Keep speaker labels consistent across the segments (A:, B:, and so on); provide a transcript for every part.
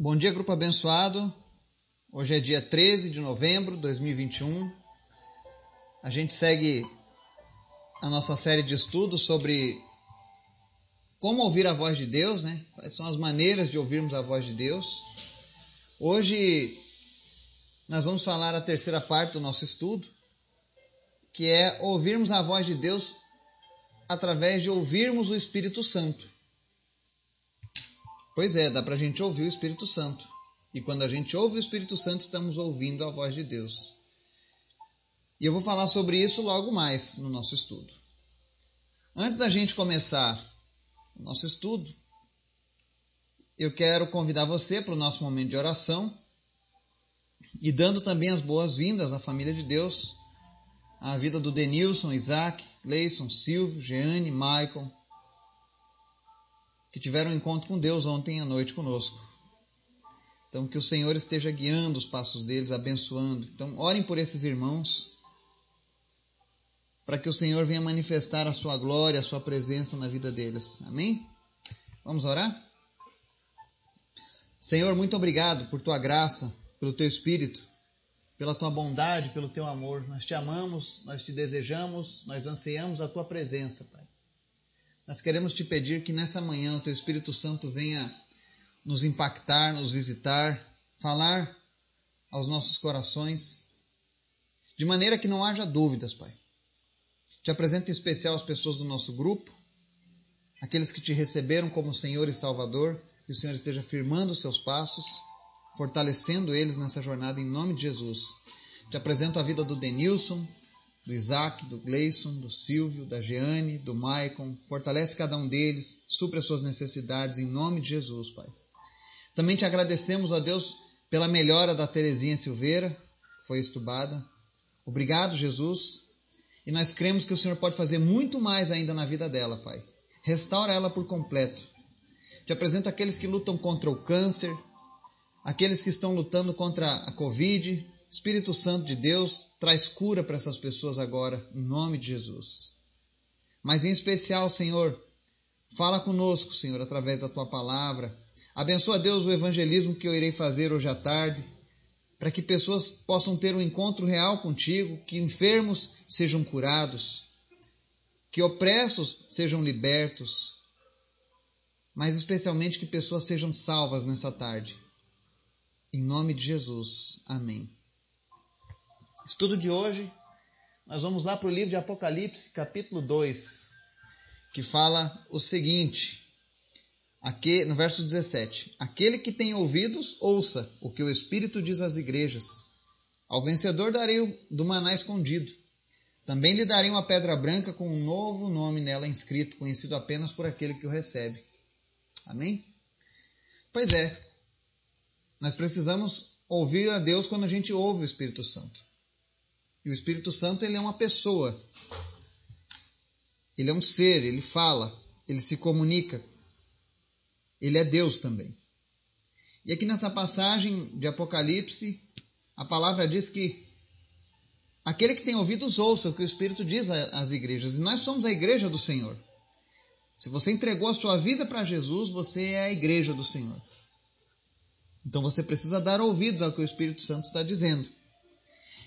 A: Bom dia, grupo abençoado. Hoje é dia 13 de novembro de 2021. A gente segue a nossa série de estudos sobre como ouvir a voz de Deus, né? Quais são as maneiras de ouvirmos a voz de Deus. Hoje nós vamos falar a terceira parte do nosso estudo, que é ouvirmos a voz de Deus através de ouvirmos o Espírito Santo. Pois é, dá para a gente ouvir o Espírito Santo. E quando a gente ouve o Espírito Santo, estamos ouvindo a voz de Deus. E eu vou falar sobre isso logo mais no nosso estudo. Antes da gente começar o nosso estudo, eu quero convidar você para o nosso momento de oração e dando também as boas-vindas à família de Deus, à vida do Denilson, Isaac, Leison, Silvio, Jeane, Michael, que tiveram um encontro com Deus ontem à noite conosco. Então, que o Senhor esteja guiando os passos deles, abençoando. Então, orem por esses irmãos, para que o Senhor venha manifestar a sua glória, a sua presença na vida deles. Amém? Vamos orar? Senhor, muito obrigado por tua graça, pelo teu espírito, pela tua bondade, pelo teu amor. Nós te amamos, nós te desejamos, nós ansiamos a tua presença, Pai. Nós queremos te pedir que nessa manhã o teu Espírito Santo venha nos impactar, nos visitar, falar aos nossos corações, de maneira que não haja dúvidas, Pai. Te apresento em especial as pessoas do nosso grupo, aqueles que te receberam como Senhor e Salvador, que o Senhor esteja firmando os seus passos, fortalecendo eles nessa jornada em nome de Jesus. Te apresento a vida do Denilson, do Isaac, do Gleison, do Silvio, da Jeane, do Maicon. Fortalece cada um deles, supre as suas necessidades em nome de Jesus, Pai. Também te agradecemos, ó Deus, pela melhora da Terezinha Silveira, que foi estubada. Obrigado, Jesus. E nós cremos que o Senhor pode fazer muito mais ainda na vida dela, Pai. Restaura ela por completo. Te apresento aqueles que lutam contra o câncer, aqueles que estão lutando contra a Covid, Espírito Santo de Deus traz cura para essas pessoas agora, em nome de Jesus. Mas em especial, Senhor, fala conosco, Senhor, através da tua palavra. Abençoa, Deus, o evangelismo que eu irei fazer hoje à tarde, para que pessoas possam ter um encontro real contigo, que enfermos sejam curados, que opressos sejam libertos, mas especialmente que pessoas sejam salvas nessa tarde. Em nome de Jesus. Amém. Estudo de hoje, nós vamos lá para o livro de Apocalipse, capítulo 2, que fala o seguinte, aqui, no verso 17: Aquele que tem ouvidos, ouça o que o Espírito diz às igrejas. Ao vencedor darei do maná escondido. Também lhe darei uma pedra branca com um novo nome nela inscrito, conhecido apenas por aquele que o recebe. Amém? Pois é, nós precisamos ouvir a Deus quando a gente ouve o Espírito Santo. E o Espírito Santo ele é uma pessoa. Ele é um ser, ele fala, ele se comunica. Ele é Deus também. E aqui nessa passagem de Apocalipse, a palavra diz que aquele que tem ouvidos ouça o que o Espírito diz às igrejas. E nós somos a igreja do Senhor. Se você entregou a sua vida para Jesus, você é a igreja do Senhor. Então você precisa dar ouvidos ao que o Espírito Santo está dizendo.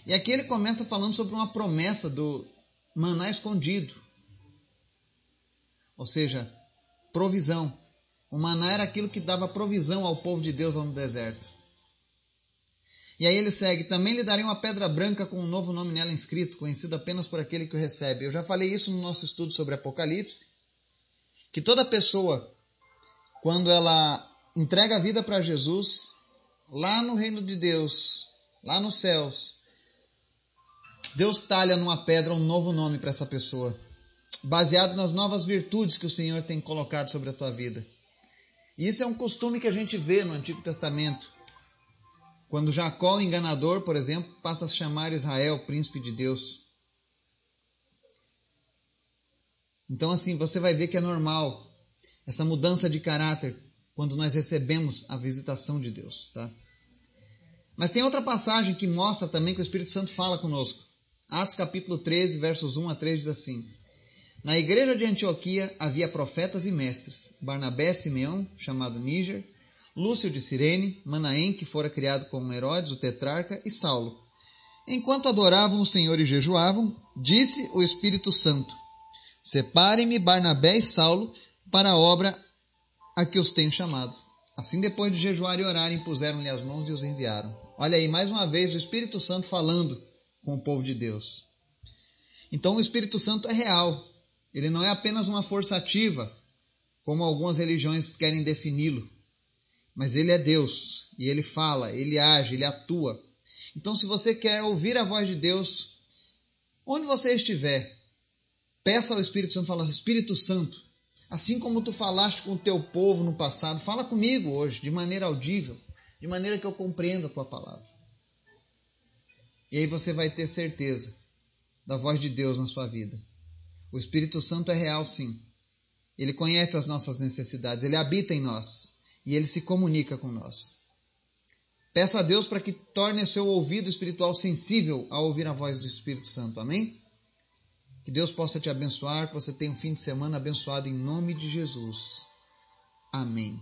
A: E aqui ele começa falando sobre uma promessa do maná escondido. Ou seja, provisão. O maná era aquilo que dava provisão ao povo de Deus lá no deserto. E aí ele segue: Também lhe darei uma pedra branca com um novo nome nela inscrito, conhecido apenas por aquele que o recebe. Eu já falei isso no nosso estudo sobre Apocalipse. Que toda pessoa, quando ela entrega a vida para Jesus, lá no reino de Deus, lá nos céus, Deus talha numa pedra um novo nome para essa pessoa, baseado nas novas virtudes que o Senhor tem colocado sobre a tua vida. E isso é um costume que a gente vê no Antigo Testamento. Quando Jacó, o enganador, por exemplo, passa a chamar Israel príncipe de Deus. Então, assim, você vai ver que é normal essa mudança de caráter quando nós recebemos a visitação de Deus, tá? Mas tem outra passagem que mostra também que o Espírito Santo fala conosco. Atos capítulo 13, versos 1 a 3 diz assim: Na igreja de Antioquia havia profetas e mestres, Barnabé Simeão, chamado Níger, Lúcio de Cirene, Manaém, que fora criado como Herodes, o tetrarca, e Saulo. Enquanto adoravam o Senhor e jejuavam, disse o Espírito Santo: Separem-me Barnabé e Saulo para a obra a que os tenho chamado. Assim, depois de jejuar e orar, impuseram-lhe as mãos e os enviaram. Olha aí, mais uma vez, o Espírito Santo falando com o povo de Deus. Então, o Espírito Santo é real. Ele não é apenas uma força ativa, como algumas religiões querem defini-lo. Mas ele é Deus e ele fala, ele age, ele atua. Então, se você quer ouvir a voz de Deus, onde você estiver, peça ao Espírito Santo, fala, Espírito Santo, assim como tu falaste com o teu povo no passado, fala comigo hoje, de maneira audível, de maneira que eu compreenda a tua palavra. E aí você vai ter certeza da voz de Deus na sua vida. O Espírito Santo é real, sim. Ele conhece as nossas necessidades, ele habita em nós e ele se comunica com nós. Peça a Deus para que torne seu ouvido espiritual sensível a ouvir a voz do Espírito Santo. Amém? Que Deus possa te abençoar, que você tenha um fim de semana abençoado em nome de Jesus. Amém.